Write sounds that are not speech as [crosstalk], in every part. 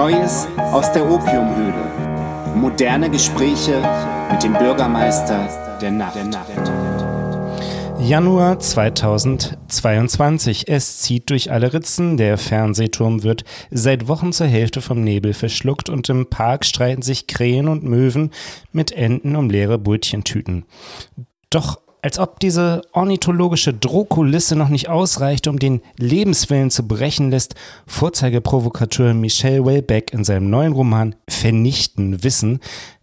Neues aus der Opiumhöhle. Moderne Gespräche mit dem Bürgermeister der Nacht. Januar 2022. Es zieht durch alle Ritzen. Der Fernsehturm wird seit Wochen zur Hälfte vom Nebel verschluckt und im Park streiten sich Krähen und Möwen mit Enten um leere Brötchentüten. Doch als ob diese ornithologische Drohkulisse noch nicht ausreicht, um den Lebenswillen zu brechen, lässt Vorzeigeprovokateur Michel Welbeck in seinem neuen Roman Vernichten wissen,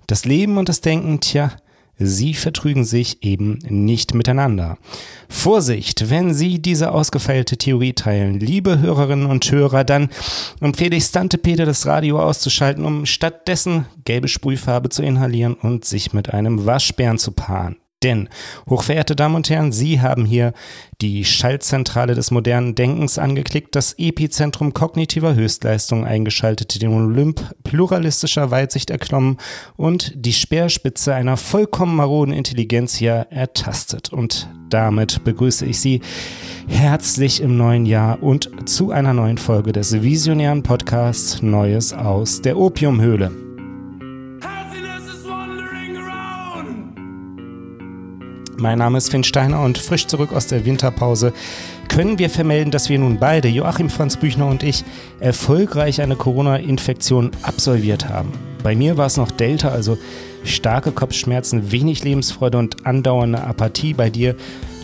das Leben und das Denken, tja, sie vertrügen sich eben nicht miteinander. Vorsicht, wenn Sie diese ausgefeilte Theorie teilen, liebe Hörerinnen und Hörer, dann empfehle ich Stantepede das Radio auszuschalten, um stattdessen gelbe Sprühfarbe zu inhalieren und sich mit einem Waschbären zu paaren. Denn, hochverehrte Damen und Herren, Sie haben hier die Schaltzentrale des modernen Denkens angeklickt, das Epizentrum kognitiver Höchstleistung eingeschaltet, den Olymp pluralistischer Weitsicht erklommen und die Speerspitze einer vollkommen maroden Intelligenz hier ertastet. Und damit begrüße ich Sie herzlich im neuen Jahr und zu einer neuen Folge des visionären Podcasts Neues aus der Opiumhöhle. Mein Name ist Finn Steiner und frisch zurück aus der Winterpause können wir vermelden, dass wir nun beide, Joachim Franz Büchner und ich, erfolgreich eine Corona-Infektion absolviert haben. Bei mir war es noch Delta, also starke Kopfschmerzen, wenig Lebensfreude und andauernde Apathie. Bei dir,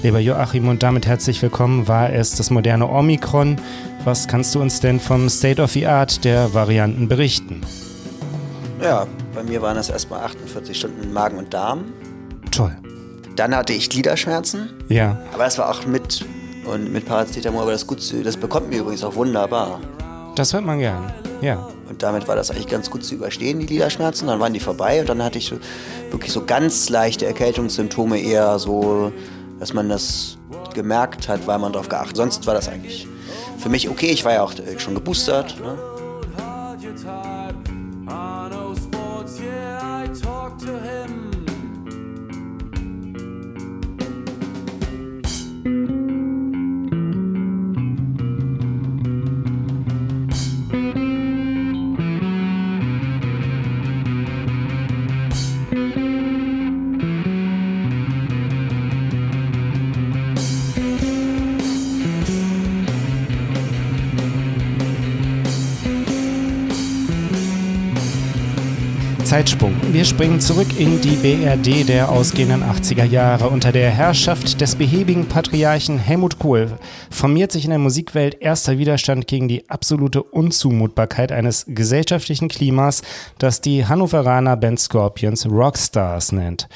lieber Joachim, und damit herzlich willkommen, war es das moderne Omikron. Was kannst du uns denn vom State of the Art der Varianten berichten? Ja, bei mir waren es erstmal 48 Stunden Magen und Darm. Toll. Dann hatte ich Gliederschmerzen. Ja. Aber das war auch mit und mit Paracetamol, aber das gut zu, das bekommt mir übrigens auch wunderbar. Das hört man gern. Ja. Und damit war das eigentlich ganz gut zu überstehen, die Gliederschmerzen. Dann waren die vorbei und dann hatte ich so, wirklich so ganz leichte Erkältungssymptome, eher so, dass man das gemerkt hat, weil man darauf geachtet. Sonst war das eigentlich für mich okay. Ich war ja auch schon geboostert. Ne? Zeitsprung. Wir springen zurück in die BRD der ausgehenden 80er Jahre. Unter der Herrschaft des behäbigen Patriarchen Helmut Kohl formiert sich in der Musikwelt erster Widerstand gegen die absolute Unzumutbarkeit eines gesellschaftlichen Klimas, das die Hannoveraner Band Scorpions Rockstars nennt.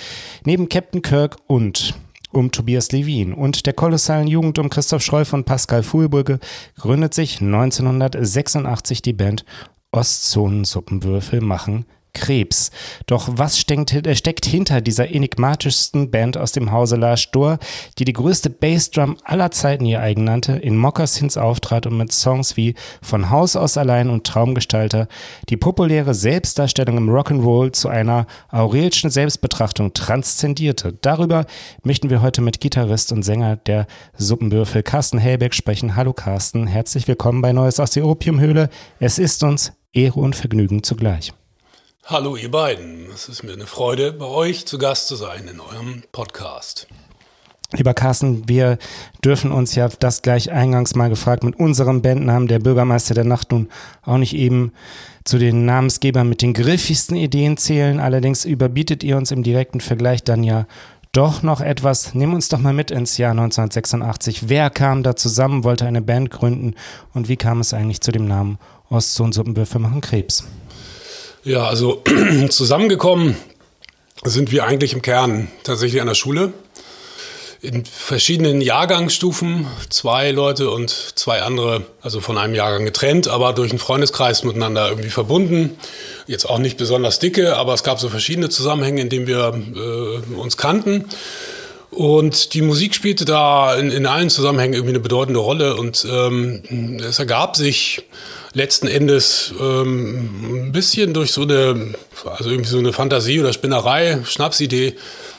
Neben Captain Kirk und um Tobias Levin und der kolossalen Jugend um Christoph Schreuf und Pascal Fuhlbrücke gründet sich 1986 die Band Ostzonensuppenwürfel machen Krebs. Doch was steckt, äh, steckt, hinter dieser enigmatischsten Band aus dem Hause Lars Dohr, die die größte Bassdrum aller Zeiten ihr eigen nannte, in Moccasins auftrat und mit Songs wie Von Haus aus allein und Traumgestalter die populäre Selbstdarstellung im Rock'n'Roll zu einer aurelischen Selbstbetrachtung transzendierte. Darüber möchten wir heute mit Gitarrist und Sänger der Suppenwürfel Carsten Hellbeck sprechen. Hallo Carsten, herzlich willkommen bei Neues aus der Opiumhöhle. Es ist uns Ehre und Vergnügen zugleich. Hallo ihr beiden, es ist mir eine Freude, bei euch zu Gast zu sein in eurem Podcast. Lieber Carsten, wir dürfen uns ja das gleich eingangs mal gefragt mit unserem Bandnamen, der Bürgermeister der Nacht, nun auch nicht eben zu den Namensgebern mit den griffigsten Ideen zählen. Allerdings überbietet ihr uns im direkten Vergleich dann ja doch noch etwas. Nimm uns doch mal mit ins Jahr 1986. Wer kam da zusammen, wollte eine Band gründen und wie kam es eigentlich zu dem Namen Ostsohn Suppenbüffel machen Krebs? Ja, also [clears throat] zusammengekommen sind wir eigentlich im Kern tatsächlich an der Schule. In verschiedenen Jahrgangsstufen, zwei Leute und zwei andere, also von einem Jahrgang getrennt, aber durch einen Freundeskreis miteinander irgendwie verbunden. Jetzt auch nicht besonders dicke, aber es gab so verschiedene Zusammenhänge, in denen wir äh, uns kannten. Und die Musik spielte da in, in allen Zusammenhängen irgendwie eine bedeutende Rolle und ähm, es ergab sich letzten Endes ähm, ein bisschen durch so eine, also irgendwie so eine Fantasie oder Spinnerei, Schnapsidee,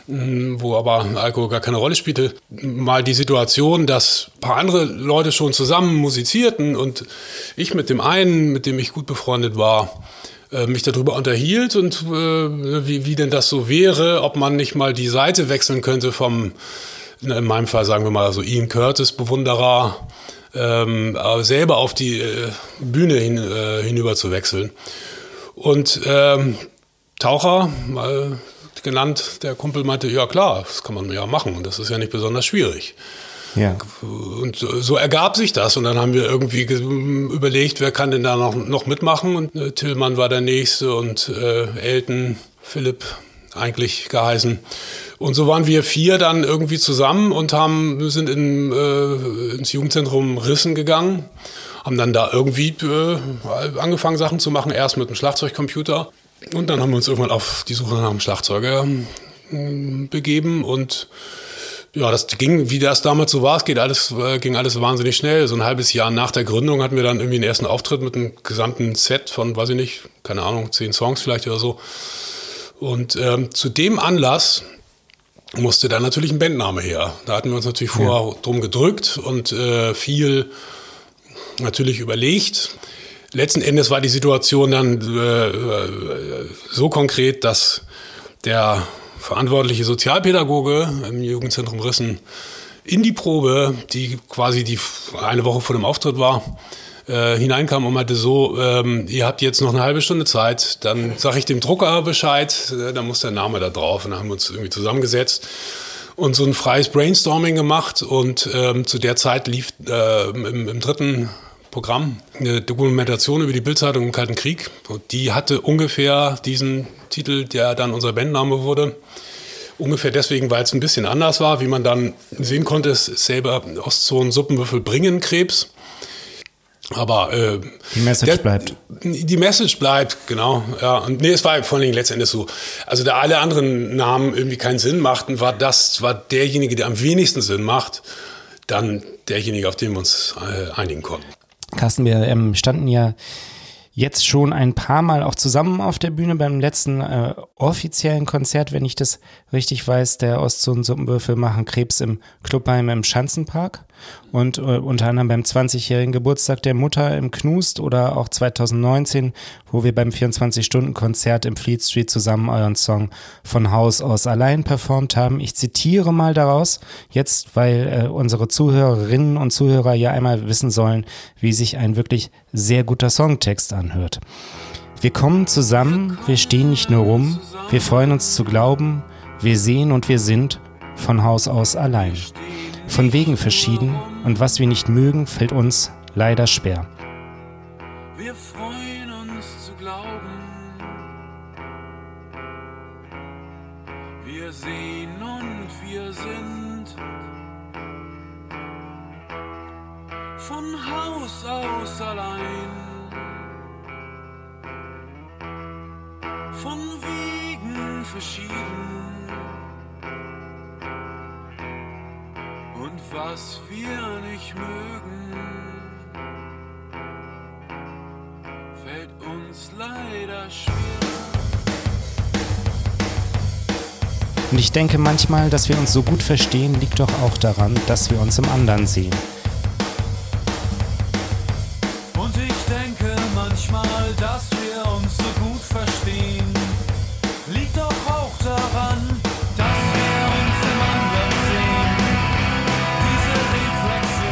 wo aber Alkohol gar keine Rolle spielte, mal die Situation, dass ein paar andere Leute schon zusammen musizierten und ich mit dem einen, mit dem ich gut befreundet war, äh, mich darüber unterhielt und äh, wie, wie denn das so wäre, ob man nicht mal die Seite wechseln könnte vom, in meinem Fall sagen wir mal so Ian Curtis Bewunderer, ähm, selber auf die äh, Bühne hin, äh, hinüber zu wechseln. Und ähm, Taucher, mal genannt, der Kumpel meinte, ja klar, das kann man ja machen und das ist ja nicht besonders schwierig. Ja. Und so ergab sich das. Und dann haben wir irgendwie überlegt, wer kann denn da noch, noch mitmachen. Und äh, Tillmann war der Nächste und äh, Elton, Philipp eigentlich geheißen. Und so waren wir vier dann irgendwie zusammen und haben, sind in, äh, ins Jugendzentrum Rissen gegangen, haben dann da irgendwie äh, angefangen, Sachen zu machen, erst mit dem Schlagzeugcomputer. Und dann haben wir uns irgendwann auf die Suche nach einem Schlagzeuger äh, begeben und ja, das ging, wie das damals so war, es geht alles, äh, ging alles wahnsinnig schnell. So ein halbes Jahr nach der Gründung hatten wir dann irgendwie den ersten Auftritt mit einem gesamten Set von, weiß ich nicht, keine Ahnung, zehn Songs vielleicht oder so. Und ähm, zu dem Anlass musste dann natürlich ein Bandname her. Da hatten wir uns natürlich vorher ja. drum gedrückt und äh, viel natürlich überlegt. Letzten Endes war die Situation dann äh, äh so konkret, dass der verantwortliche Sozialpädagoge im Jugendzentrum Rissen in die Probe, die quasi die eine Woche vor dem Auftritt war, äh, hineinkam und meinte so, ähm, ihr habt jetzt noch eine halbe Stunde Zeit, dann sage ich dem Drucker Bescheid, äh, dann muss der Name da drauf. Und dann haben wir uns irgendwie zusammengesetzt und so ein freies Brainstorming gemacht und ähm, zu der Zeit lief äh, im, im dritten Programm, eine Dokumentation über die Bildzeitung im Kalten Krieg. Und die hatte ungefähr diesen Titel, der dann unser Bandname wurde. Ungefähr deswegen, weil es ein bisschen anders war, wie man dann sehen konnte, ist selber Ostzonen Suppenwürfel bringen Krebs. Aber äh, die Message der, bleibt. Die Message bleibt, genau. Ja. Und nee, es war vor allen Dingen letztendlich so. Also da alle anderen Namen irgendwie keinen Sinn machten, war das war derjenige, der am wenigsten Sinn macht, dann derjenige, auf den wir uns äh, einigen konnten. Carsten, wir ähm, standen ja jetzt schon ein paar Mal auch zusammen auf der Bühne beim letzten äh, offiziellen Konzert, wenn ich das richtig weiß. Der Ostzone Suppenwürfel machen Krebs im Clubheim im Schanzenpark und äh, unter anderem beim 20-jährigen Geburtstag der Mutter im Knust oder auch 2019, wo wir beim 24-Stunden-Konzert im Fleet Street zusammen euren Song von Haus aus allein performt haben. Ich zitiere mal daraus, jetzt, weil äh, unsere Zuhörerinnen und Zuhörer ja einmal wissen sollen, wie sich ein wirklich sehr guter Songtext anhört. Wir kommen zusammen, wir stehen nicht nur rum, wir freuen uns zu glauben, wir sehen und wir sind von Haus aus allein von Wegen verschieden und was wir nicht mögen, fällt uns leider schwer. Wir freuen uns zu glauben, wir sehen und wir sind von Haus aus allein, von Wegen verschieden. Was wir nicht mögen, fällt uns leider schwer. Und ich denke manchmal, dass wir uns so gut verstehen, liegt doch auch daran, dass wir uns im anderen sehen.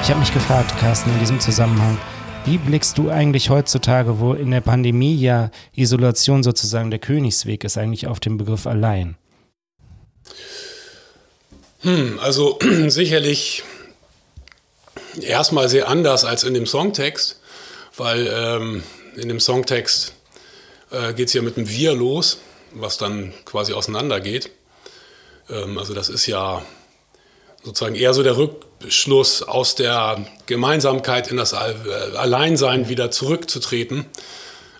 Ich habe mich gefragt, Carsten, in diesem Zusammenhang, wie blickst du eigentlich heutzutage, wo in der Pandemie ja Isolation sozusagen der Königsweg ist, eigentlich auf den Begriff allein? Hm, also [clears throat] sicherlich erstmal sehr anders als in dem Songtext, weil ähm, in dem Songtext äh, geht es ja mit einem Wir los, was dann quasi auseinandergeht. Ähm, also das ist ja sozusagen eher so der Rückschluss aus der Gemeinsamkeit in das äh, Alleinsein wieder zurückzutreten.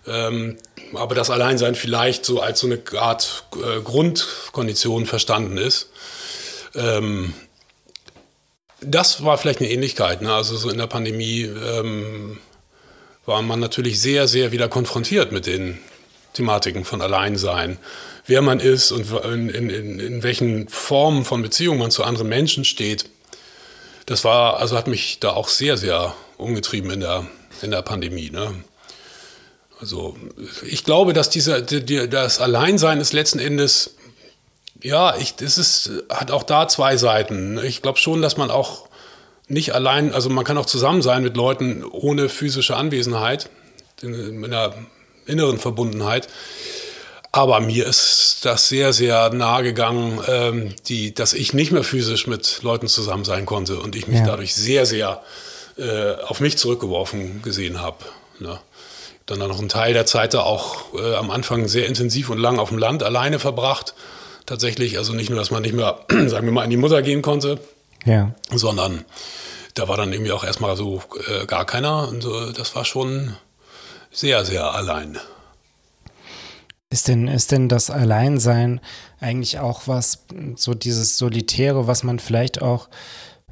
Ähm, aber das Alleinsein vielleicht so als so eine Art äh, Grundkondition verstanden ist. Ähm, das war vielleicht eine Ähnlichkeit. Ne? Also so in der Pandemie ähm, war man natürlich sehr, sehr wieder konfrontiert mit den Thematiken von Alleinsein. wer man ist und in, in, in welchen Formen von Beziehungen man zu anderen Menschen steht. Das war, also hat mich da auch sehr, sehr umgetrieben in der, in der Pandemie. Ne? Also ich glaube, dass dieser, die, das Alleinsein ist letzten Endes, ja, ich, das ist, hat auch da zwei Seiten. Ich glaube schon, dass man auch nicht allein, also man kann auch zusammen sein mit Leuten ohne physische Anwesenheit, in, in einer inneren Verbundenheit. Aber mir ist das sehr, sehr nahe gegangen, ähm, die, dass ich nicht mehr physisch mit Leuten zusammen sein konnte und ich mich ja. dadurch sehr, sehr äh, auf mich zurückgeworfen gesehen habe. Ne? Dann noch einen Teil der Zeit da auch äh, am Anfang sehr intensiv und lang auf dem Land alleine verbracht. Tatsächlich, also nicht nur, dass man nicht mehr, [clears throat] sagen wir mal, an die Mutter gehen konnte, ja. sondern da war dann irgendwie auch erstmal so äh, gar keiner. Und das war schon sehr, sehr allein. Ist denn, ist denn das Alleinsein eigentlich auch was, so dieses Solitäre, was man vielleicht auch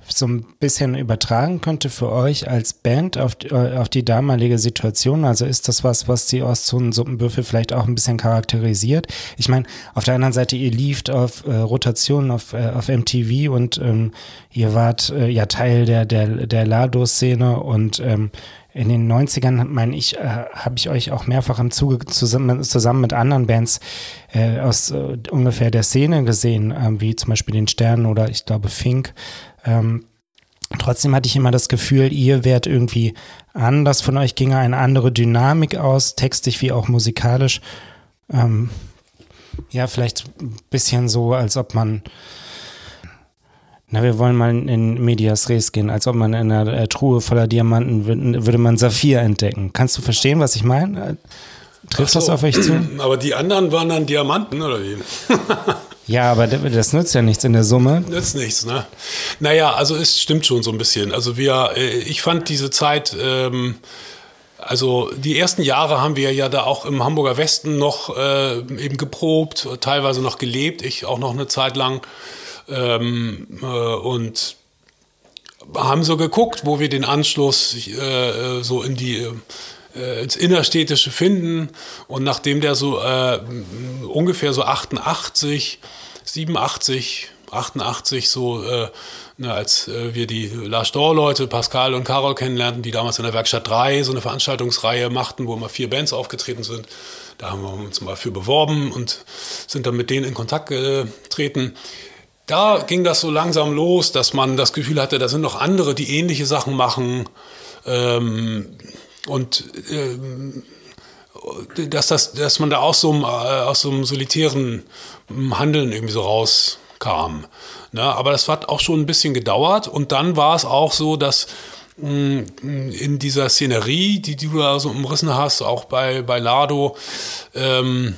so ein bisschen übertragen könnte für euch als Band auf, auf die damalige Situation? Also ist das was, was die Ostzonen-Suppenbüffel vielleicht auch ein bisschen charakterisiert? Ich meine, auf der anderen Seite, ihr lieft auf äh, Rotationen auf, äh, auf MTV und ähm, ihr wart äh, ja Teil der, der, der Lado-Szene und ähm, in den 90ern, meine ich, äh, habe ich euch auch mehrfach im Zuge zusammen, zusammen mit anderen Bands äh, aus äh, ungefähr der Szene gesehen, äh, wie zum Beispiel den Sternen oder ich glaube Fink. Ähm, trotzdem hatte ich immer das Gefühl, ihr wärt irgendwie anders, von euch ginge eine andere Dynamik aus, textig wie auch musikalisch. Ähm, ja, vielleicht ein bisschen so, als ob man na, wir wollen mal in Medias Res gehen, als ob man in einer äh, Truhe voller Diamanten würde man Saphir entdecken. Kannst du verstehen, was ich meine? Äh, trifft so, das auf euch zu? [clears throat] Aber die anderen waren dann Diamanten, oder wie? [laughs] ja, aber das nützt ja nichts in der Summe. Nützt nichts, ne? Naja, also es stimmt schon so ein bisschen. Also wir, äh, ich fand diese Zeit, ähm, also die ersten Jahre haben wir ja da auch im Hamburger Westen noch äh, eben geprobt, teilweise noch gelebt, ich auch noch eine Zeit lang. Ähm, äh, und haben so geguckt, wo wir den Anschluss äh, so in die äh, ins Innerstädtische finden. Und nachdem der so äh, ungefähr so 88, 87, 88 so, äh, ne, als äh, wir die Lars Dor-Leute, Pascal und Carol kennenlernten, die damals in der Werkstatt 3 so eine Veranstaltungsreihe machten, wo immer vier Bands aufgetreten sind. Da haben wir uns mal für beworben und sind dann mit denen in Kontakt getreten da ging das so langsam los, dass man das Gefühl hatte, da sind noch andere, die ähnliche Sachen machen. Ähm, und ähm, dass, das, dass man da aus so, einem, äh, aus so einem solitären Handeln irgendwie so rauskam. Ne? Aber das hat auch schon ein bisschen gedauert. Und dann war es auch so, dass mh, mm, in dieser Szenerie, die, du da so umrissen hast, auch bei, bei Lado, ähm,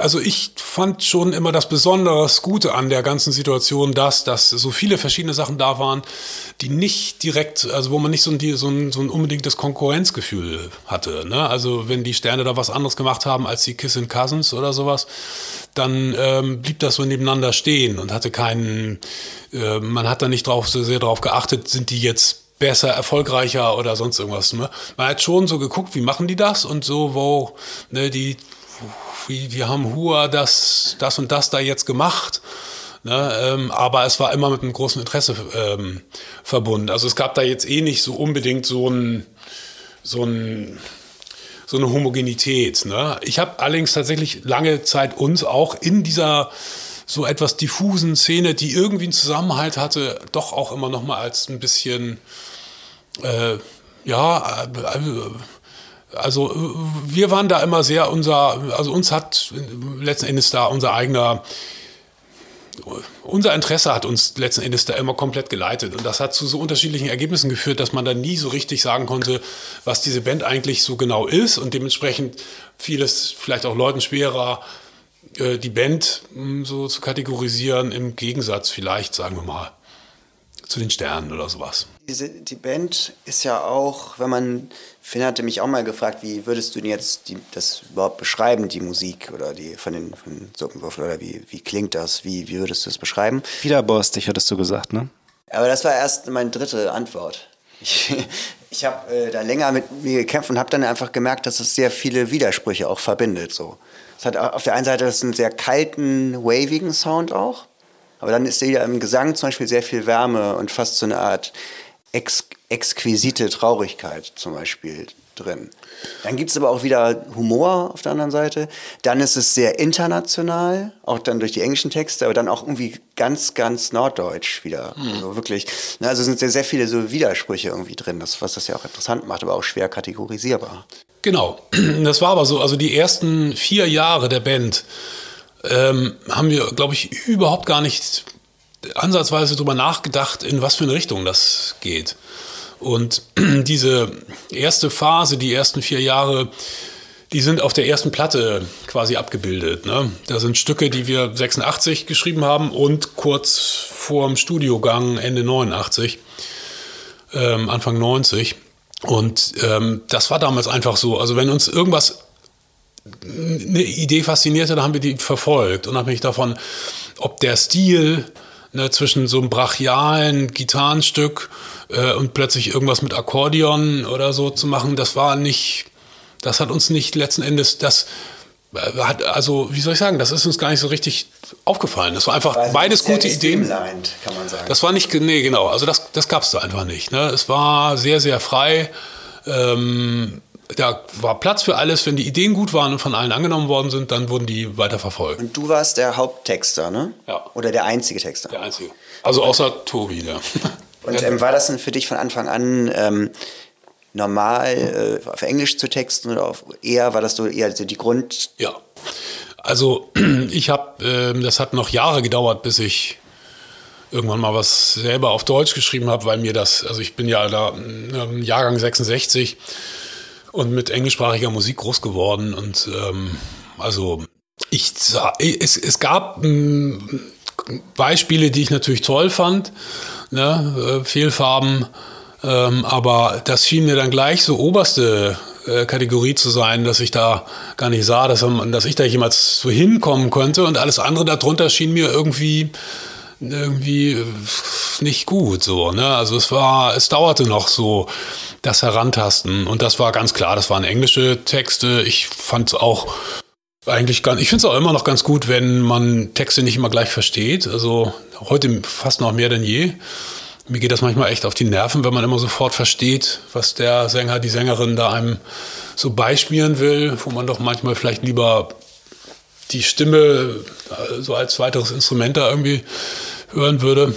also ich fand schon immer das besonders Gute an der ganzen Situation, dass, dass so viele verschiedene Sachen da waren, die nicht direkt, also wo man nicht so ein, so ein, so ein unbedingtes Konkurrenzgefühl hatte. Ne? Also wenn die Sterne da was anderes gemacht haben als die Kiss and Cousins oder sowas, dann ähm, blieb das so nebeneinander stehen und hatte keinen, äh, man hat da nicht drauf, so sehr darauf geachtet, sind die jetzt besser, erfolgreicher oder sonst irgendwas. Ne? Man hat schon so geguckt, wie machen die das und so, wo ne, die wie, wir haben Hua das, das und das da jetzt gemacht. Ne, ähm, aber es war immer mit einem großen Interesse ähm, verbunden. Also es gab da jetzt eh nicht so unbedingt so ein, so ein so eine Homogenität. Ne? Ich habe allerdings tatsächlich lange Zeit uns auch in dieser so etwas diffusen Szene, die irgendwie einen Zusammenhalt hatte, doch auch immer noch mal als ein bisschen äh, ja äh, also wir waren da immer sehr unser, also uns hat letzten Endes da unser eigener, unser Interesse hat uns letzten Endes da immer komplett geleitet. Und das hat zu so unterschiedlichen Ergebnissen geführt, dass man da nie so richtig sagen konnte, was diese Band eigentlich so genau ist. Und dementsprechend fiel es vielleicht auch Leuten schwerer, äh, die Band hm, so zu kategorisieren, im Gegensatz vielleicht, sagen wir mal, zu den Sternen oder sowas. Diese, die Band ist ja auch, wenn man, Finn hatte mich auch mal gefragt, wie würdest du denn jetzt die, das überhaupt beschreiben, die Musik oder die von den von Suppenwürfel oder wie, wie klingt das, wie, wie würdest du es beschreiben? Widerborstig, hattest du gesagt, ne? Aber das war erst meine dritte Antwort. Ich, [laughs] Ich habe äh, da länger mit mir gekämpft und habe dann einfach gemerkt, dass es sehr viele Widersprüche auch verbindet. So. Es hat auf der einen Seite das einen sehr kalten, wavigen Sound auch, aber dann ist wieder im Gesang zum Beispiel sehr viel Wärme und fast so eine Art ex exquisite Traurigkeit zum Beispiel drin. Dann gibt es aber auch wieder Humor auf der anderen Seite. Dann ist es sehr international, auch dann durch die englischen Texte, aber dann auch irgendwie ganz, ganz norddeutsch wieder. Mhm. Also wirklich, ne, also sind sehr, sehr viele so Widersprüche irgendwie drin, das, was das ja auch interessant macht, aber auch schwer kategorisierbar. Genau, [clears throat] das war aber so. Also die ersten vier Jahre der Band ähm, haben wir, glaube ich, überhaupt gar nicht ansatzweise darüber nachgedacht, in was für eine Richtung das geht. Und [clears throat] diese erste Phase, die ersten vier Jahre, die sind auf der ersten Platte quasi abgebildet. Ne? Da sind Stücke, die wir 86 geschrieben haben und kurz vorm Studiogang Ende 89, ähm, Anfang 90. Und ähm, das war damals einfach so. Also wenn uns irgendwas eine Idee faszinierte, dann haben wir die verfolgt, unabhängig davon, ob der Stil ne, zwischen so einem brachialen Gitarrenstück äh, und plötzlich irgendwas mit Akkordeon oder so zu machen, das war nicht, das hat uns nicht letzten Endes, das äh, hat, also, wie soll ich sagen, das ist uns gar nicht so richtig aufgefallen. Das war einfach war beides gute Ideen. Kann man sagen. Das war nicht, nee, genau, also das, das gab es da einfach nicht. Ne? Es war sehr, sehr frei. Ähm, da war Platz für alles. Wenn die Ideen gut waren und von allen angenommen worden sind, dann wurden die weiterverfolgt. Und du warst der Haupttexter, ne? Ja. Oder der einzige Texter? Der einzige. Also außer Tobi, ja. Und ähm, war das denn für dich von Anfang an ähm, normal, äh, auf Englisch zu texten oder auf, eher war das so eher die Grund? Ja. Also [clears throat] ich habe, äh, das hat noch Jahre gedauert, bis ich irgendwann mal was selber auf Deutsch geschrieben habe, weil mir das, also ich bin ja da ähm, Jahrgang 66 und mit englischsprachiger Musik groß geworden und ähm, also ich es, es gab ähm, Beispiele, die ich natürlich toll fand, ne, äh, Fehlfarben, ähm, aber das schien mir dann gleich so oberste äh, Kategorie zu sein, dass ich da gar nicht sah, dass, dass ich da jemals so hinkommen könnte und alles andere darunter schien mir irgendwie irgendwie äh, nicht gut so, ne? Also es war, es dauerte noch so das Herantasten und das war ganz klar, das waren englische Texte. Ich fand es auch eigentlich ganz, ich finde es auch immer noch ganz gut, wenn man Texte nicht immer gleich versteht. Also heute fast noch mehr denn je. Mir geht das manchmal echt auf die Nerven, wenn man immer sofort versteht, was der Sänger, die Sängerin da einem so beispielen will, wo man doch manchmal vielleicht lieber die Stimme äh, so als weiteres Instrument da irgendwie hören würde.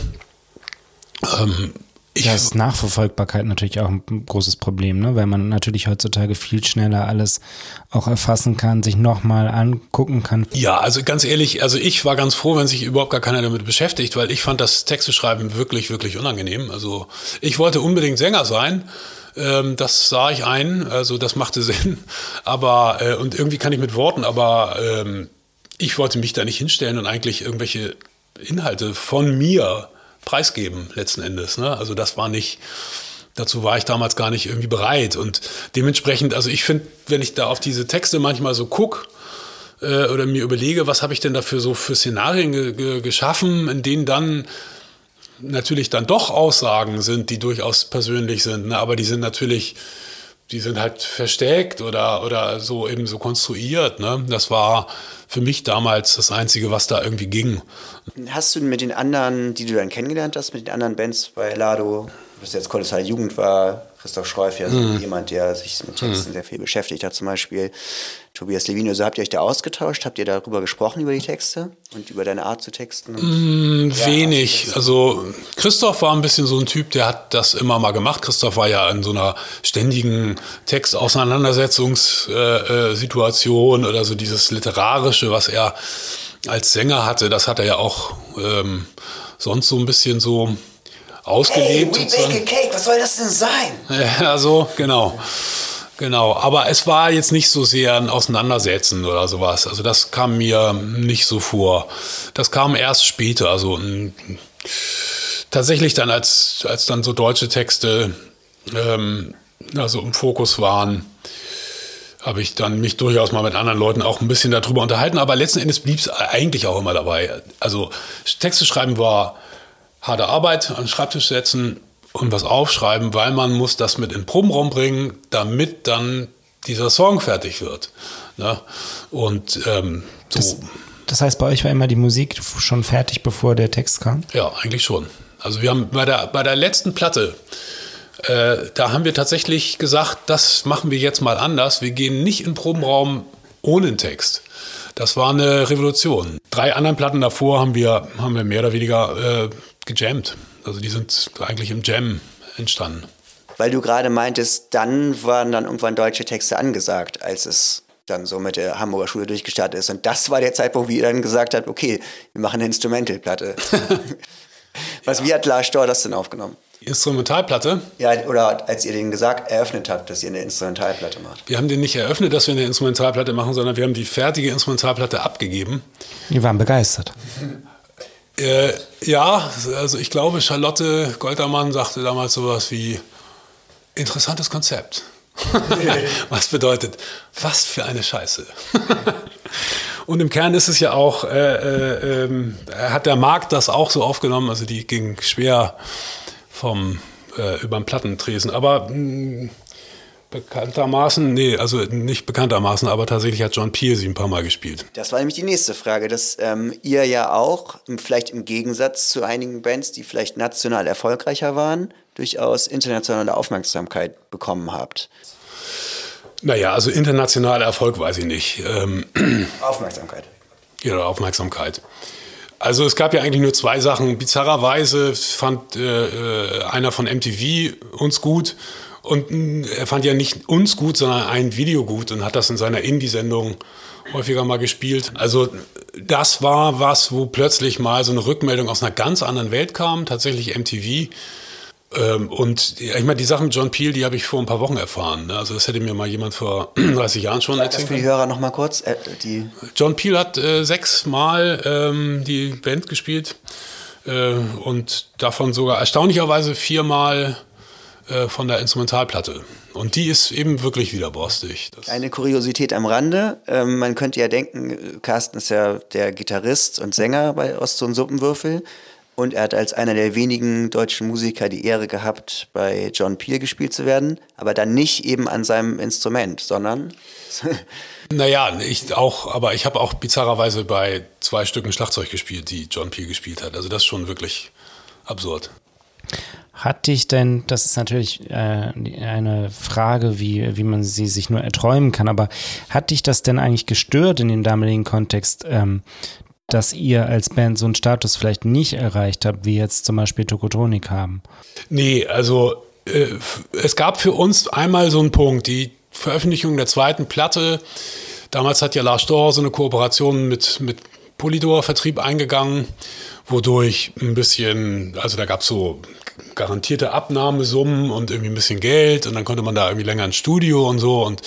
Ähm, ja, ist Nachverfolgbarkeit natürlich auch ein großes Problem, ne? weil man natürlich heutzutage viel schneller alles auch erfassen kann, sich nochmal angucken kann. Ja, also ganz ehrlich, also ich war ganz froh, wenn sich überhaupt gar keiner damit beschäftigt, weil ich fand das Texte schreiben wirklich, wirklich unangenehm. Also ich wollte unbedingt Sänger sein. Ähm, das sah ich ein, also das machte [laughs] Sinn. Aber, äh, und irgendwie kann ich mit Worten, aber ähm, ich wollte mich da nicht hinstellen und eigentlich irgendwelche Inhalte von mir preisgeben, letzten Endes. Ne? Also das war nicht, dazu war ich damals gar nicht irgendwie bereit. Und dementsprechend, also ich finde, wenn ich da auf diese Texte manchmal so gucke, äh, oder mir überlege, was habe ich denn dafür so für Szenarien ge ge geschaffen, in denen dann natürlich dann doch Aussagen sind, die durchaus persönlich sind, ne? aber die sind natürlich, die sind halt versteckt oder, oder so eben so konstruiert. Ne? Das war für mich damals das Einzige, was da irgendwie ging. Hast du mit den anderen, die du dann kennengelernt hast, mit den anderen Bands bei Lado, was jetzt Kolossal Jugend war, Christoph Schreuf, ja, mhm. jemand, der sich mit Texten mhm. sehr viel beschäftigt hat, zum Beispiel Tobias Levino. So habt ihr euch da ausgetauscht? Habt ihr darüber gesprochen, über die Texte und über deine Art zu texten? Mm, ja, wenig. Also Christoph war ein bisschen so ein Typ, der hat das immer mal gemacht. Christoph war ja in so einer ständigen Textauseinandersetzungssituation äh, äh, oder so dieses Literarische, was er als Sänger hatte, das hat er ja auch ähm, sonst so ein bisschen so ausgelebt. Hey, we bake a cake, was soll das denn sein? Ja, so, genau. Genau, aber es war jetzt nicht so sehr ein Auseinandersetzen oder sowas. Also das kam mir nicht so vor. Das kam erst später. Also m, tatsächlich dann, als, als dann so deutsche Texte ähm, also im Fokus waren, habe ich dann mich durchaus mal mit anderen Leuten auch ein bisschen darüber unterhalten. Aber letzten Endes blieb es eigentlich auch immer dabei. Also Texte schreiben war harte Arbeit, an den Schreibtisch setzen und was aufschreiben, weil man muss das mit in den Probenraum bringen, damit dann dieser Song fertig wird. Ne? Und ähm, so. Das, das heißt, bei euch war immer die Musik schon fertig, bevor der Text kam? Ja, eigentlich schon. Also wir haben bei der, bei der letzten Platte, äh, da haben wir tatsächlich gesagt, das machen wir jetzt mal anders. Wir gehen nicht in den Probenraum ohne Text. Das war eine Revolution. Drei anderen Platten davor haben wir, haben wir mehr oder weniger äh, gejammt. Also die sind eigentlich im Jam entstanden. Weil du gerade meintest, dann waren dann irgendwann deutsche Texte angesagt, als es dann so mit der Hamburger Schule durchgestartet ist. Und das war der Zeitpunkt, wo ihr dann gesagt habt, okay, wir machen eine Instrumentalplatte. [laughs] Was, ja. Wie hat Lars Storr das denn aufgenommen? Die Instrumentalplatte? Ja, oder als ihr den gesagt, eröffnet habt, dass ihr eine Instrumentalplatte macht. Wir haben den nicht eröffnet, dass wir eine Instrumentalplatte machen, sondern wir haben die fertige Instrumentalplatte abgegeben. Die waren begeistert. [laughs] Äh, ja, also ich glaube, Charlotte Goltermann sagte damals sowas wie, interessantes Konzept. [laughs] was bedeutet, was für eine Scheiße. [laughs] Und im Kern ist es ja auch, äh, äh, äh, hat der Markt das auch so aufgenommen, also die ging schwer vom äh, über den Plattentresen. Aber mh, mm, bekanntermaßen, nee, also nicht bekanntermaßen, aber tatsächlich hat John Peel sie ein paar Mal gespielt. Das war nämlich die nächste Frage, dass ähm, ihr ja auch, vielleicht im Gegensatz zu einigen Bands, die vielleicht national erfolgreicher waren, durchaus internationale Aufmerksamkeit bekommen habt. Naja, also internationaler Erfolg weiß ich nicht. Ähm, [clears throat] Aufmerksamkeit. Ja, Aufmerksamkeit. Also es gab ja eigentlich nur zwei Sachen. Bizarrerweise fand äh, äh einer von MTV uns gut und mm, er fand ja nicht uns gut, sondern ein Video gut und hat das in seiner Indie-Sendung häufiger mal gespielt. Also das war was, wo plötzlich mal so eine Rückmeldung aus einer ganz anderen Welt kam, tatsächlich MTV. Ähm, und ich meine, die Sachen mit John Peel, die habe ich vor ein paar Wochen erfahren. Ne? Also das hätte mir mal jemand vor [clears throat] 30 Jahren schon erzählt. Für die Hörer noch mal kurz. Äh, die John Peel hat äh, sechsmal ähm, die Band gespielt äh, und davon sogar erstaunlicherweise viermal äh, von der Instrumentalplatte. Und die ist eben wirklich wieder borstig. Das Eine Kuriosität am Rande. Ähm, man könnte ja denken, Carsten ist ja der Gitarrist und Sänger bei Ost- und Suppenwürfel. Und er hat als einer der wenigen deutschen Musiker die Ehre gehabt, bei John Peel gespielt zu werden, aber dann nicht eben an seinem Instrument, sondern. [laughs] naja, ich auch, aber ich habe auch bizarrerweise bei zwei Stücken Schlagzeug gespielt, die John Peel gespielt hat. Also das ist schon wirklich absurd. Hat dich denn, das ist natürlich äh, eine Frage, wie, wie man sie sich nur erträumen kann, aber hat dich das denn eigentlich gestört in dem damaligen Kontext, ähm, dass ihr als Band so einen Status vielleicht nicht erreicht habt, wie jetzt zum Beispiel Tokotronik haben? Nee, also äh, es gab für uns einmal so einen Punkt, die Veröffentlichung der zweiten Platte. Damals hat ja Lars Storr so eine Kooperation mit, mit Polydor-Vertrieb eingegangen, wodurch ein bisschen, also da gab es so garantierte Abnahmesummen und irgendwie ein bisschen Geld und dann konnte man da irgendwie länger ins Studio und so und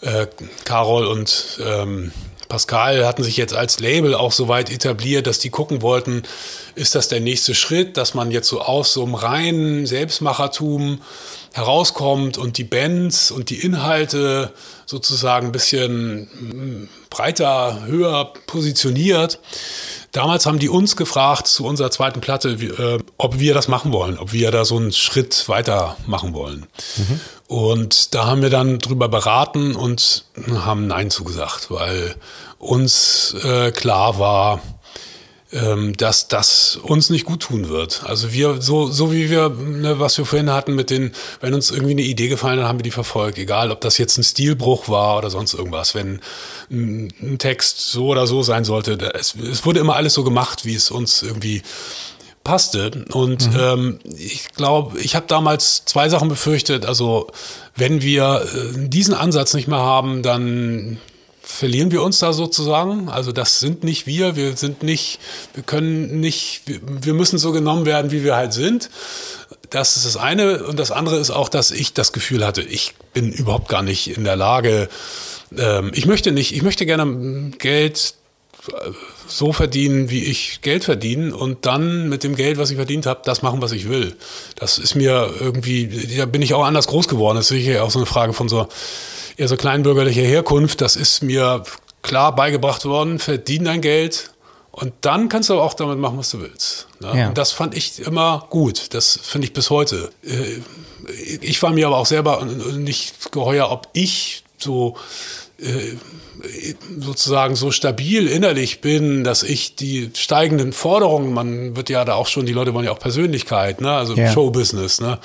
äh, Carol und ähm, Pascal hatten sich jetzt als Label auch so weit etabliert, dass die gucken wollten, ist das der nächste Schritt, dass man jetzt so aus so einem reinen Selbstmachertum herauskommt und die Bands und die Inhalte sozusagen ein bisschen hm, breiter, höher positioniert. Damals haben die uns gefragt zu unserer zweiten Platte, äh, ob wir das machen wollen, ob wir da so einen Schritt weiter machen wollen. Mhm. Und da haben wir dann drüber beraten und haben Nein zugesagt, weil uns äh, klar war, ähm, dass das uns nicht gut tun wird. Also wir, so, so wie wir, ne, was wir vorhin hatten mit den, wenn uns irgendwie eine Idee gefallen hat, haben wir die verfolgt. Egal, ob das jetzt ein Stilbruch war oder sonst irgendwas. Wenn ein, ein Text so oder so sein sollte, es, es wurde immer alles so gemacht, wie es uns irgendwie passte. Und mhm. ähm, ich glaube, ich habe damals zwei Sachen befürchtet. Also wenn wir äh, diesen Ansatz nicht mehr haben, dann verlieren wir uns da sozusagen. Also das sind nicht wir, wir sind nicht, wir können nicht, wir müssen so genommen werden, wie wir halt sind. Das ist das eine. Und das andere ist auch, dass ich das Gefühl hatte, ich bin überhaupt gar nicht in der Lage, ähm, ich möchte nicht, ich möchte gerne Geld so verdienen, wie ich Geld verdiene und dann mit dem Geld, was ich verdient habe, das machen, was ich will. Das ist mir irgendwie, da bin ich auch anders groß geworden. Das ist sicher auch so eine Frage von so eher so kleinbürgerlicher Herkunft. Das ist mir klar beigebracht worden, verdien dein Geld Und dann kannst du aber auch damit machen, was du willst. Ne? Ja. Und das fand ich immer gut. Das finde ich bis heute. Äh, Ich war mir aber auch selber nicht geheuer, ob ich so sozusagen so stabil innerlich bin, dass ich die steigenden Forderungen, man wird ja da auch schon, die Leute wollen ja auch Persönlichkeit, ne? also Ja. Showbusiness, ne?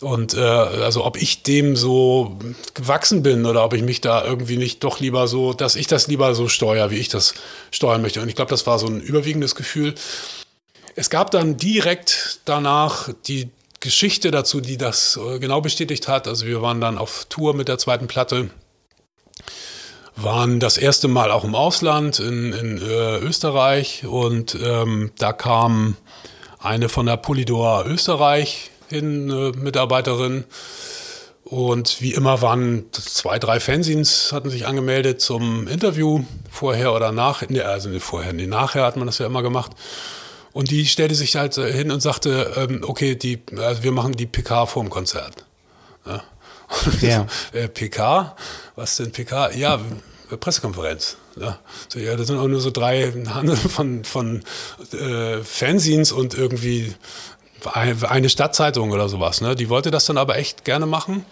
Und äh, also ob ich dem so gewachsen bin oder ob ich mich da irgendwie nicht doch lieber so, dass ich das lieber so steuere, wie ich das steuern möchte. Und ich glaube, das war so ein überwiegendes Gefühl. Es gab dann direkt danach die Geschichte dazu, die das äh, genau bestätigt hat. Also wir waren dann auf Tour mit der zweiten Platte, waren das erste Mal auch im Ausland in, in äh, Österreich und ähm, da kam eine von der Polydor Österreich hin, äh, Mitarbeiterin. Und wie immer waren zwei, drei Fanzines hatten sich angemeldet zum Interview, vorher oder nach, nee, also nicht vorher, nee, nachher hat man das ja immer gemacht. Und die stellte sich halt äh, hin und sagte, ähm, okay, die, also wir machen die PK vorm Konzert. Ja. Ja. [laughs] äh, PK? Was denn PK? Ja, äh, Pressekonferenz. Ja. So, ja, das sind auch nur so drei Handel [laughs] von, von äh, Fanzines und irgendwie ein- eine Stadtzeitung oder sowas. Ne? Die wollte das dann aber echt gerne machen.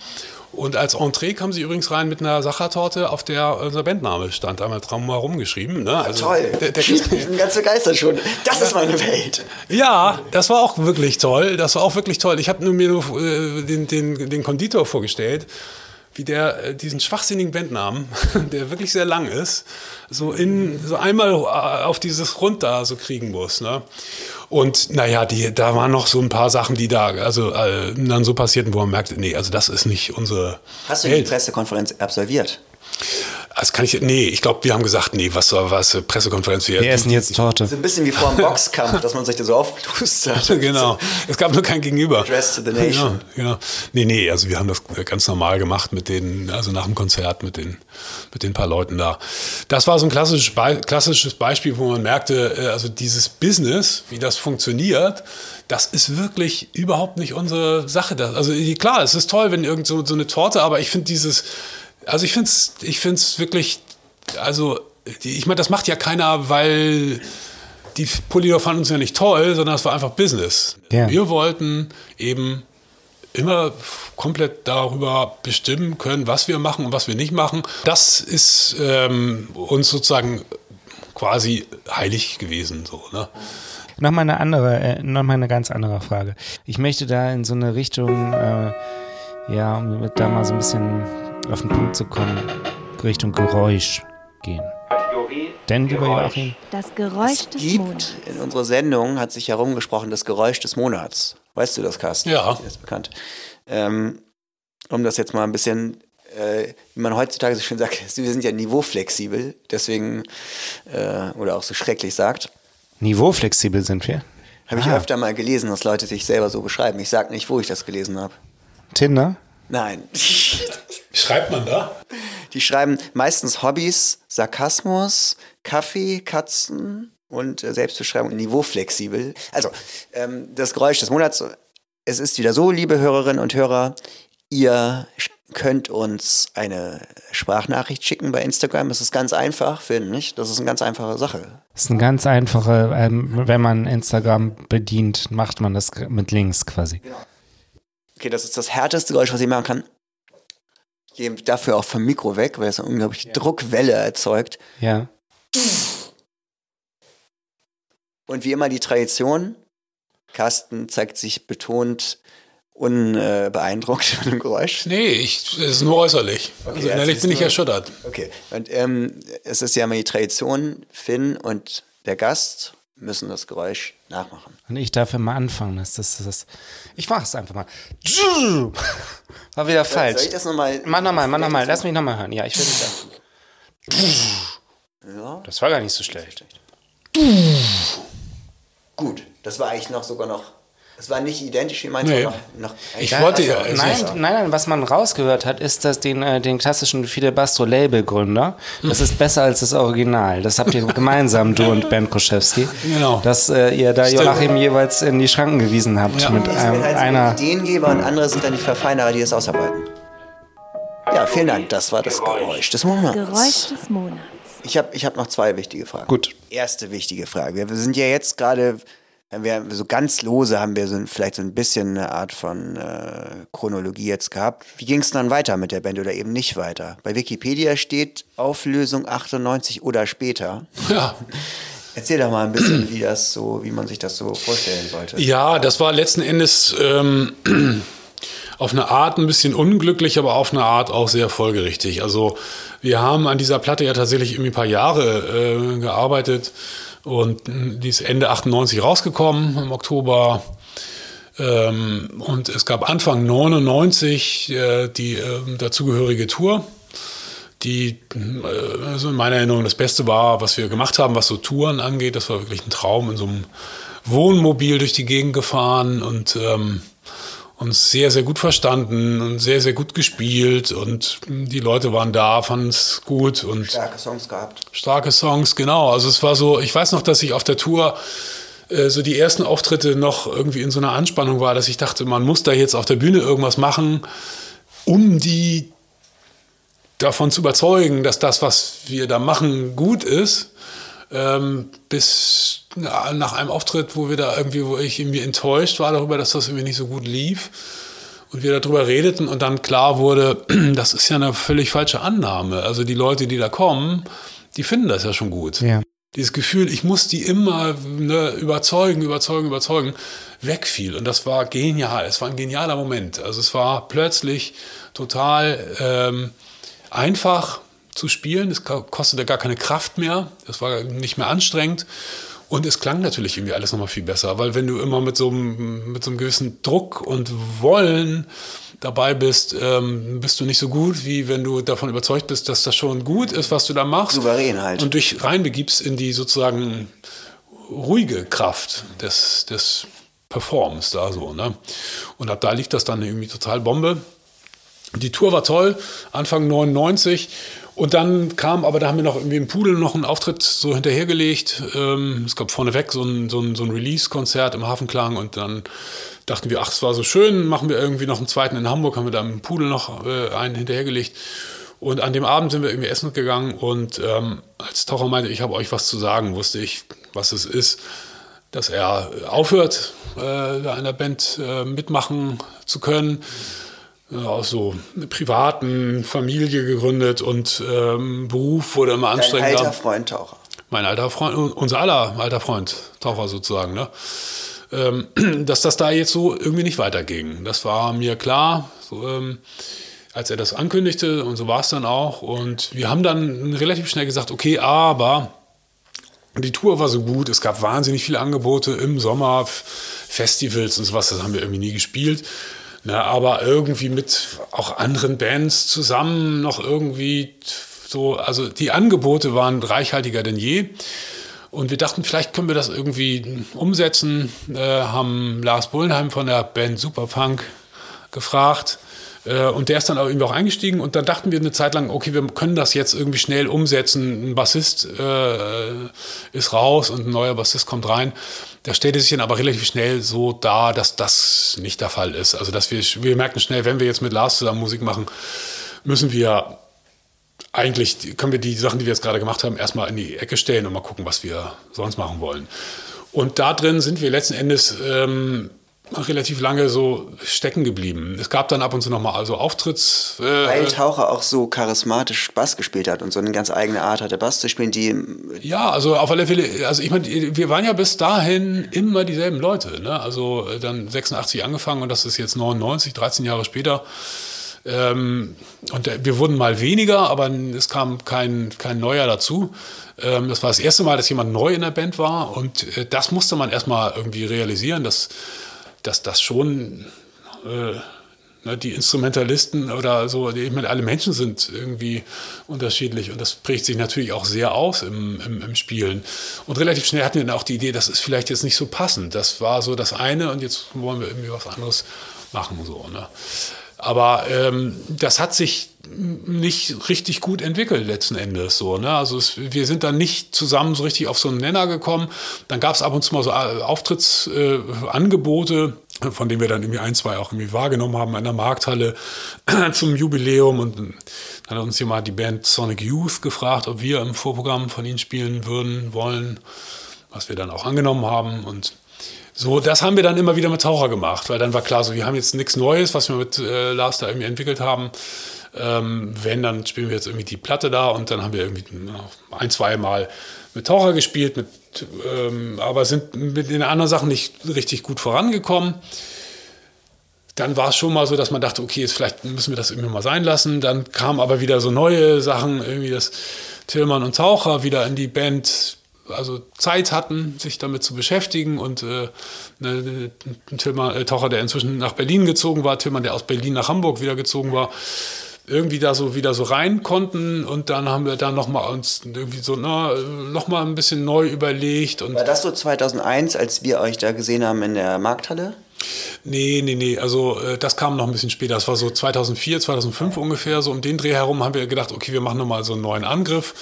Und als Entree kam sie übrigens rein mit einer Sachertorte, auf der unser Bandname stand, einmal drum herum geschrieben. Ne? Also Toll. Der, der, [laughs] ich bin ganz begeistert schon. Das ist meine Welt. ja, das war auch wirklich toll. Das war auch wirklich toll. Ich habe nur mir nur, äh, den, den, den Konditor vorgestellt, wie der äh, diesen schwachsinnigen Bandnamen, [laughs] der wirklich sehr lang ist, so in so einmal äh, auf dieses Rund da so kriegen muss. Ne? Und naja, die, da waren noch so ein paar Sachen, die da also äh, dann so passierten, wo man merkte, nee, also das ist nicht unsere Hast du die Welt. Pressekonferenz absolviert? Das kann ich, nee, ich glaube, wir haben gesagt, nee, was soll was, Pressekonferenz hier. Wir essen jetzt Torte. So ein bisschen wie vor dem [laughs] Boxkampf, dass man sich da so aufplustert. [laughs] genau. Es gab nur kein Gegenüber. Address to the nation. Genau, genau. Nee, nee, also wir haben das ganz normal gemacht mit den, also nach dem Konzert mit den, mit den paar Leuten da. Das war so ein klassisches, Be klassisches Beispiel, wo man merkte, äh, also dieses Business, wie das funktioniert, das ist wirklich überhaupt nicht unsere Sache. Das, also klar, es ist toll, wenn irgend so, so eine Torte, aber ich finde dieses, also ich finde es ich find's wirklich, also ich meine, das macht ja keiner, weil die Polydor fanden uns ja nicht toll, sondern es war einfach Business. Ja. Wir wollten eben immer komplett darüber bestimmen können, was wir machen und was wir nicht machen. Das ist ähm, uns sozusagen quasi heilig gewesen. So, ne? Nochmal eine andere, äh, nochmal eine ganz andere Frage. Ich möchte da in so eine Richtung, äh, ja, um da mal so ein bisschen auf den Punkt zu kommen, Richtung Geräusch gehen. Denn, lieber Joachim, Das Geräusch Es des gibt Monats. in unserer Sendung, hat sich herumgesprochen, das Geräusch des Monats. Weißt du das, Carsten? Ja. Das ist bekannt. Ähm, um das jetzt mal ein bisschen, äh, wie man heutzutage so schön sagt, [laughs] wir sind ja niveauflexibel, deswegen, äh, oder auch so schrecklich sagt, niveauflexibel sind wir. habe ich Ah. öfter mal gelesen, dass Leute sich selber so beschreiben. Ich sage nicht, wo ich das gelesen habe. Tinder? Nein. [laughs] Schreibt man da? Die schreiben meistens Hobbys, Sarkasmus, Kaffee, Katzen und äh, Selbstbeschreibung niveauflexibel. Also, ähm, das Geräusch des Monats. Es ist wieder so, liebe Hörerinnen und Hörer, ihr könnt uns eine Sprachnachricht schicken bei Instagram. Das ist ganz einfach, finde ich. Das ist eine ganz einfache Sache. Das ist eine ganz einfache, ähm, wenn man Instagram bedient, macht man das mit Links quasi. Okay, das ist das härteste Geräusch, was ich machen kann. Ich gehe dafür auch vom Mikro weg, weil es eine unglaubliche Druckwelle erzeugt. Ja. Und wie immer die Tradition. Carsten zeigt sich betont unbeeindruckt [laughs] von dem Geräusch. Nee, ich, es ist nur äußerlich. also das innerlich ist bin ich nur- erschüttert. Okay. Und ähm, es ist ja immer die Tradition, Finn und der Gast müssen das Geräusch nachmachen. Und ich darf immer anfangen. Das, das, das, ich mach es einfach mal. [laughs] War wieder falsch. Soll ich das nochmal? Mach nochmal, mach nochmal. Lass mich nochmal hören. Ja, ich will nicht Ja, Das war gar nicht so schlecht. gut. Das war eigentlich noch sogar noch. Es war nicht identisch wie meins, Nee. noch, noch Ich Ja, wollte also, ja- es Nein, nein, nein, was man rausgehört hat, ist, dass den, äh, den klassischen Fidel Bastro Label-Gründer, das ist besser als das Original. Das habt ihr gemeinsam, du und Ben Koschewski. Genau. Dass äh, ihr da Stimmt. Joachim jeweils in die Schranken gewiesen habt Ja. mit einem, halt einer. Ideengeber und andere sind dann die Verfeinerer, die es ausarbeiten. Ja, vielen Dank. Das war das Geräusch des Monats. Geräusch des Monats. Ich habe ich hab noch zwei wichtige Fragen. Gut. Erste wichtige Frage. Wir sind ja jetzt gerade, wir so ganz lose haben wir so vielleicht so ein bisschen eine Art von äh, Chronologie jetzt gehabt. Wie ging es dann weiter mit der Band oder eben nicht weiter? Bei Wikipedia steht Auflösung 98 oder später. Ja. Erzähl doch mal ein bisschen, wie das so, wie man sich das so vorstellen sollte. Ja, das war letzten Endes ähm, [clears throat] auf eine Art ein bisschen unglücklich, aber auf eine Art auch sehr folgerichtig. Also wir haben an dieser Platte ja tatsächlich irgendwie ein paar Jahre äh, gearbeitet und die ist Ende 98 rausgekommen im Oktober. Ähm, und es gab Anfang 99 äh, die äh, dazugehörige Tour die äh, also in meiner Erinnerung das Beste war, was wir gemacht haben, was so Touren angeht. Das war wirklich ein Traum, in so einem Wohnmobil durch die Gegend gefahren und ähm, uns sehr, sehr gut verstanden und sehr, sehr gut gespielt und die Leute waren da, fanden es gut und Starke Songs gehabt. starke Songs, genau. Also es war so, ich weiß noch, dass ich auf der Tour äh, so die ersten Auftritte noch irgendwie in so einer Anspannung war, dass ich dachte, man muss da jetzt auf der Bühne irgendwas machen, um die davon zu überzeugen, dass das, was wir da machen, gut ist. Ähm, bis na, nach einem Auftritt, wo wir da irgendwie, wo ich irgendwie enttäuscht war darüber, dass das irgendwie nicht so gut lief. Und wir darüber redeten und dann klar wurde, [clears throat] das ist ja eine völlig falsche Annahme. Also die Leute, die da kommen, die finden das ja schon gut. Ja. Dieses Gefühl, ich muss die immer ne, überzeugen, überzeugen, überzeugen, wegfiel. Und das war genial. Es war ein genialer Moment. Also es war plötzlich total ähm, einfach zu spielen. Es kostete gar keine Kraft mehr. Es war nicht mehr anstrengend. Und es klang natürlich irgendwie alles nochmal viel besser, weil wenn du immer mit so einem, mit so einem gewissen Druck und Wollen dabei bist, ähm, bist du nicht so gut, wie wenn du davon überzeugt bist, dass das schon gut ist, was du da machst. Souverän halt. Und dich reinbegibst in die sozusagen ruhige Kraft des, des Performs da so. Ne? Und ab da lief das dann irgendwie total Bombe. Die Tour war toll, Anfang 99. Und dann kam, aber da haben wir noch irgendwie im Pudel noch einen Auftritt so hinterhergelegt. Ähm, es gab vorneweg so ein, so ein, so ein Release-Konzert im Hafenklang und dann dachten wir, ach, es war so schön, machen wir irgendwie noch einen zweiten in Hamburg, haben wir da im Pudel noch äh, einen hinterhergelegt. Und an dem Abend sind wir irgendwie essen gegangen und ähm, als Taucher meinte, ich habe euch was zu sagen, wusste ich, was es ist, dass er aufhört, äh, der Band äh, mitmachen zu können. Ja, aus so privaten Familie gegründet und ähm, Beruf wurde immer anstrengender. alter Freund Taucher. Mein alter Freund, unser aller alter Freund, Taucher sozusagen, ne? ähm, [clears throat] dass das da jetzt so irgendwie nicht weiterging. Das war mir klar, so, ähm, als er das ankündigte und so war es dann auch. Und wir haben dann relativ schnell gesagt, okay, aber die Tour war so gut, es gab wahnsinnig viele Angebote im Sommer, Festivals und sowas, das haben wir irgendwie nie gespielt. Na, aber irgendwie mit auch anderen Bands zusammen noch irgendwie so, also die Angebote waren reichhaltiger denn je. Und wir dachten, vielleicht können wir das irgendwie umsetzen, äh, haben Lars Bullenheim von der Band Superpunk gefragt. Äh, und der ist dann irgendwie auch eingestiegen und dann dachten wir eine Zeit lang, okay, wir können das jetzt irgendwie schnell umsetzen. Ein Bassist äh, ist raus und ein neuer Bassist kommt rein. Da stellte sich dann aber relativ schnell so dar, dass das nicht der Fall ist. Also dass wir, wir merken schnell, wenn wir jetzt mit Lars zusammen Musik machen, müssen wir eigentlich, können wir die Sachen, die wir jetzt gerade gemacht haben, erstmal in die Ecke stellen und mal gucken, was wir sonst machen wollen. Und da drin sind wir letzten Endes ähm, relativ lange so stecken geblieben. Es gab dann ab und zu nochmal also Auftritts... Äh, Weil Taucher auch so charismatisch Bass gespielt hat und so eine ganz eigene Art hatte, Bass zu spielen, die Ja, also auf alle Fälle, also ich meine, wir waren ja bis dahin immer dieselben Leute. Ne? Also äh, dann 86 angefangen und das ist jetzt 99, 13 Jahre später. Ähm, und äh, wir wurden mal weniger, aber es kam kein, kein neuer dazu. Ähm, das war das erste Mal, dass jemand neu in der Band war und äh, das musste man erstmal irgendwie realisieren, dass, dass das schon äh, ne, die Instrumentalisten oder so, ich meine, alle Menschen sind irgendwie unterschiedlich und das prägt sich natürlich auch sehr aus im, im, im Spielen. Und relativ schnell hatten wir dann auch die Idee, das ist vielleicht jetzt nicht so passend. Das war so das eine und jetzt wollen wir irgendwie was anderes machen. So, ne? Aber ähm, das hat sich nicht richtig gut entwickelt letzten Endes so. Ne? Also es, wir sind dann nicht zusammen so richtig auf so einen Nenner gekommen. Dann gab es ab und zu mal so Auftrittsangebote. Äh, von dem wir dann irgendwie ein, zwei auch irgendwie wahrgenommen haben in der Markthalle [clears throat] zum Jubiläum. Und dann hat uns mal die Band Sonic Youth gefragt, ob wir im Vorprogramm von ihnen spielen würden, wollen, was wir dann auch angenommen haben. Und so, das haben wir dann immer wieder mit Taucher gemacht, weil dann war klar, so, wir haben jetzt nichts Neues, was wir mit äh, Lars da irgendwie entwickelt haben. Ähm, wenn, dann spielen wir jetzt irgendwie die Platte da und dann haben wir irgendwie ein, zwei Mal mit Taucher gespielt, mit, ähm, aber sind mit den anderen Sachen nicht richtig gut vorangekommen. Dann war es schon mal so, dass man dachte, okay, jetzt vielleicht müssen wir das irgendwie mal sein lassen. Dann kamen aber wieder so neue Sachen, irgendwie, dass Tillmann und Taucher wieder in die Band also Zeit hatten, sich damit zu beschäftigen und äh, ne, ein Tillmann, äh, Taucher, der inzwischen nach Berlin gezogen war, Tillmann, der aus Berlin nach Hamburg wieder gezogen war, irgendwie da so wieder so rein konnten und dann haben wir dann noch mal uns irgendwie so na, noch mal ein bisschen neu überlegt und war das so 2001, als wir euch da gesehen haben in der Markthalle? Nee, nee, nee, also äh, das kam noch ein bisschen später. Das war so 2004, 2005 ungefähr. So um den Dreh herum haben wir gedacht, okay, wir machen nochmal so einen neuen Angriff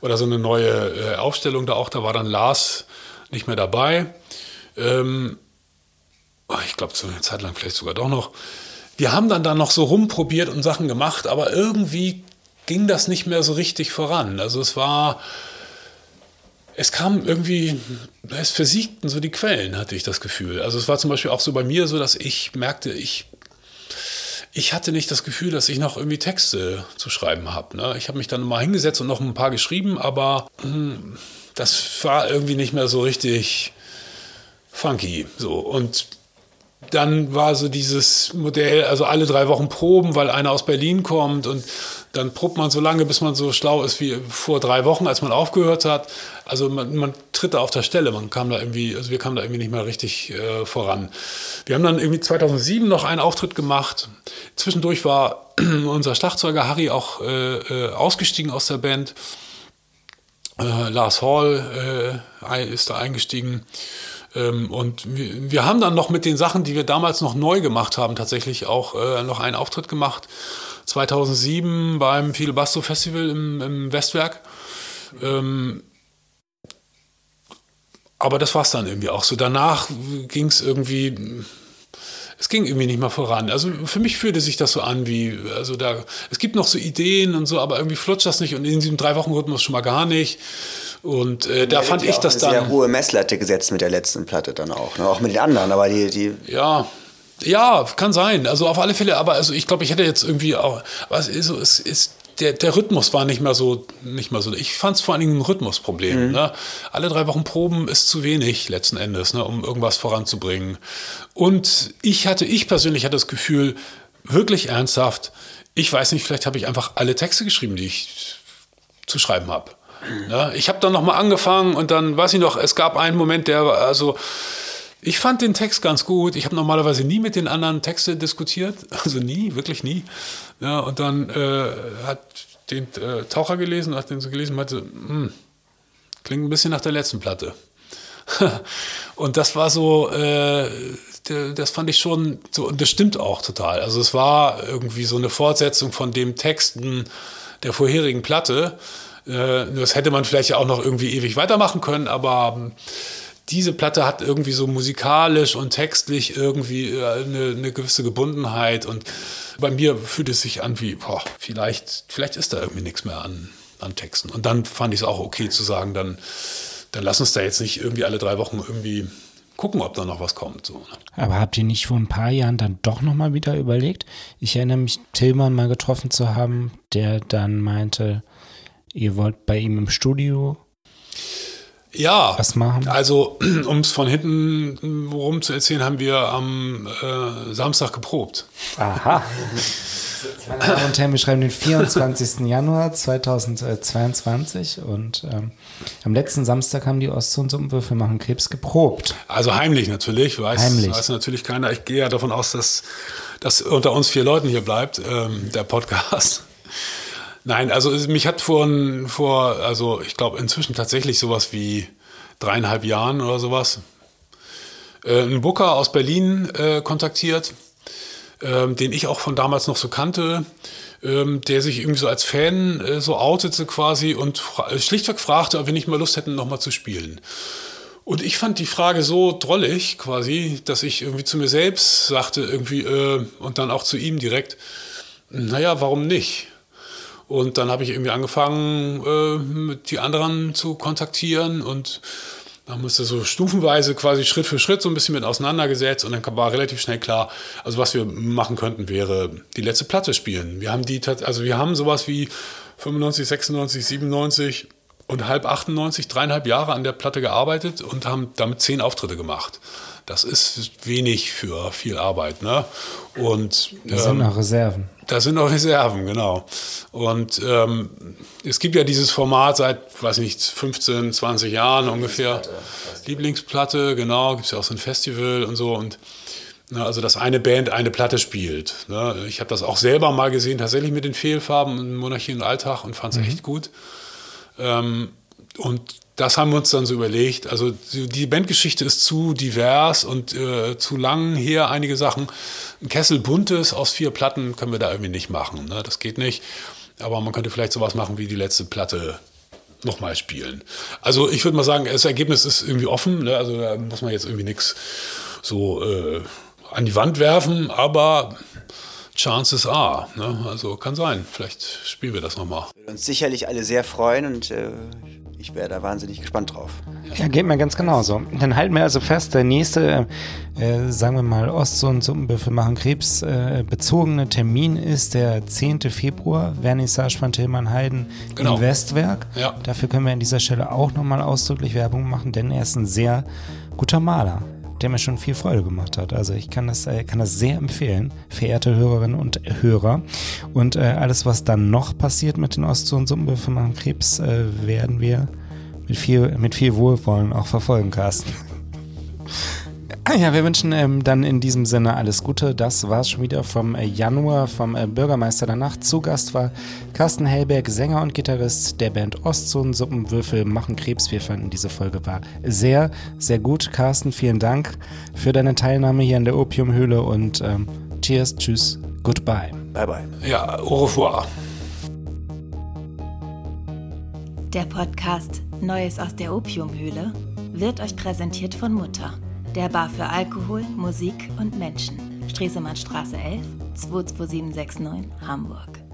oder so eine neue äh, Aufstellung da auch. Da war dann Lars nicht mehr dabei. Ähm, oh, ich glaube, so eine Zeit lang vielleicht sogar doch noch wir haben dann da noch so rumprobiert und Sachen gemacht, aber irgendwie ging das nicht mehr so richtig voran. Also es war, es kam irgendwie, es versiegten so die Quellen, hatte ich das Gefühl. Also es war zum Beispiel auch so bei mir so, dass ich merkte, ich, ich hatte nicht das Gefühl, dass ich noch irgendwie Texte zu schreiben habe. Ne? Ich habe mich dann mal hingesetzt und noch ein paar geschrieben, aber mh, hm, das war irgendwie nicht mehr so richtig funky. So. Und dann war so dieses Modell, also alle drei Wochen proben, weil einer aus Berlin kommt und dann probt man so lange, bis man so schlau ist wie vor drei Wochen, als man aufgehört hat. Also man, man tritt da auf der Stelle, man kam da irgendwie, also wir kamen da irgendwie nicht mehr richtig äh, voran. Wir haben dann irgendwie 2007 noch einen Auftritt gemacht. Zwischendurch war [clears throat] unser Schlagzeuger Harry auch äh, äh, ausgestiegen aus der Band. Äh, Lars Hall äh, ist da eingestiegen. Ähm, und wir, haben dann noch mit den Sachen, die wir damals noch neu gemacht haben, tatsächlich auch äh, noch einen Auftritt gemacht. 2007 beim Fidel Basto Festival im, im Westwerk. Ähm, aber das war es dann irgendwie auch so. Danach ging es irgendwie, es ging irgendwie nicht mehr voran. Also für mich fühlte sich das so an wie, also da, es gibt noch so Ideen und so, aber irgendwie flutscht das nicht und in diesem Drei-Wochen-Rhythmus schon mal gar nicht. Und äh, da fand ich das dann. Sehr hohe Messlatte gesetzt mit der letzten Platte dann auch, ne? auch mit den anderen, aber die, die. Ja, ja, kann sein. Also auf alle Fälle, aber also ich glaube, ich hätte jetzt irgendwie auch, was ist, es ist der, der Rhythmus war nicht mehr so, nicht mehr so. Ich fand es vor allen Dingen ein Rhythmusproblem. Mhm. Ne? Alle drei Wochen Proben ist zu wenig letzten Endes, ne, um irgendwas voranzubringen. Und ich hatte, ich persönlich hatte das Gefühl, wirklich ernsthaft, ich weiß nicht, vielleicht habe ich einfach alle Texte geschrieben, die ich zu schreiben habe. Ja, ich habe dann nochmal angefangen und dann weiß ich noch, es gab einen Moment, der war, also ich fand den Text ganz gut. Ich habe normalerweise nie mit den anderen Texte diskutiert, [laughs] also nie, wirklich nie. Ja, und dann äh, hat den äh, Taucher gelesen, hat den so gelesen und meinte, hm, klingt ein bisschen nach der letzten Platte. [laughs] und das war so, äh, das fand ich schon so, und das stimmt auch total. Also es war irgendwie so eine Fortsetzung von dem Texten der vorherigen Platte. Äh, das hätte man vielleicht ja auch noch irgendwie ewig weitermachen können, aber ähm, diese Platte hat irgendwie so musikalisch und textlich irgendwie äh, eine, eine, gewisse Gebundenheit und bei mir fühlt es sich an wie, boah, vielleicht, vielleicht ist da irgendwie nichts mehr an, an Texten. Und dann fand ich es auch okay zu sagen, dann, dann lass uns da jetzt nicht irgendwie alle drei Wochen irgendwie gucken, ob da noch was kommt. So. Ne? Aber habt ihr nicht vor ein paar Jahren dann doch nochmal wieder überlegt? Ich erinnere mich, Tillmann mal getroffen zu haben, der dann meinte, Ihr wollt bei ihm im Studio ja, was machen? Also, [clears throat] um es von hinten worum zu erzählen, haben wir am äh, Samstag geprobt. Aha. Meine Damen und Herren, wir schreiben den 24. [laughs] Januar 2022 und ähm, am letzten Samstag haben die Ostzone für machen Krebs geprobt. Also heimlich natürlich, weiß, heimlich. weiß natürlich keiner. Ich gehe ja davon aus, dass das unter uns vier Leuten hier bleibt, ähm, der Podcast. Nein, also mich hat vor, vor also ich glaube inzwischen tatsächlich sowas wie dreieinhalb Jahren oder sowas, äh, ein Booker aus Berlin äh, kontaktiert, äh, den ich auch von damals noch so kannte, ähm, der sich irgendwie so als Fan äh, so outete quasi und fra schlichtweg fragte, ob wir nicht mal Lust hätten, nochmal zu spielen. Und ich fand die Frage so drollig quasi, dass ich irgendwie zu mir selbst sagte, irgendwie, äh, und dann auch zu ihm direkt, naja, warum nicht? Und dann habe ich irgendwie angefangen, äh, mit die anderen zu kontaktieren und dann musste so stufenweise quasi Schritt für Schritt so ein bisschen mit auseinandergesetzt und dann war relativ schnell klar, also was wir machen könnten, wäre die letzte Platte spielen. Wir haben die, also wir haben sowas wie 95, 96, 97 und halb 98, dreieinhalb Jahre an der Platte gearbeitet und haben damit zehn Auftritte gemacht. Das ist wenig für viel Arbeit. Ne? Und, ähm, sind noch Reserven. Das sind noch Reserven, genau. Und ähm, es gibt ja dieses Format seit, weiß nicht, 15, 20 Jahren ungefähr. Lieblingsplatte, Lieblingsplatte genau. Gibt es ja auch so ein Festival und so. Und na, also, dass eine Band eine Platte spielt. Ne? Ich habe das auch selber mal gesehen, tatsächlich mit den Fehlfarben in Monarchie und Alltag und fand es mhm. echt gut. Ähm, und das haben wir uns dann so überlegt. Also die Bandgeschichte ist zu divers und äh, zu lang her, einige Sachen. Ein Kessel buntes aus vier Platten können wir da irgendwie nicht machen. Ne? Das geht nicht. Aber man könnte vielleicht sowas machen wie die letzte Platte nochmal spielen. Also ich würde mal sagen, das Ergebnis ist irgendwie offen. Ne? Also da muss man jetzt irgendwie nichts so äh, an die Wand werfen. Aber Chances are. Ne? Also kann sein. Vielleicht spielen wir das nochmal. Würde uns sicherlich alle sehr freuen und äh, ich wäre da wahnsinnig gespannt drauf. Ja, geht mir ganz genauso. Dann halten wir also fest, der nächste, äh, sagen wir mal, Ost- und Suppenbüffel machen Krebs äh, bezogene Termin ist der 10. Februar, Vernissage von Tillmann Heiden genau. im Westwerk. Ja. Dafür können wir an dieser Stelle auch nochmal ausdrücklich Werbung machen, denn er ist ein sehr guter Maler der mir schon viel Freude gemacht hat. Also ich kann das, äh, kann das sehr empfehlen, verehrte Hörerinnen und Hörer. Und äh, alles, was dann noch passiert mit den Ost- und Suppenbüffeln machen Krebs, äh, werden wir mit viel, mit viel Wohlwollen auch verfolgen, Carsten. Ah ja, wir wünschen ähm, dann in diesem Sinne alles Gute. Das war es schon wieder vom äh, Januar vom äh, Bürgermeister der Nacht. Zu Gast war Carsten Hellberg, Sänger und Gitarrist der Band Ostzone Suppenwürfel machen Krebs. Wir fanden diese Folge war sehr, sehr gut. Carsten, vielen Dank für deine Teilnahme hier in der Opiumhöhle und ähm, Cheers, tschüss, goodbye. Bye bye. Ja, au revoir. Der Podcast Neues aus der Opiumhöhle wird euch präsentiert von Mutter der Bar für Alkohol, Musik und Menschen. Stresemannstraße 11, 22769, Hamburg.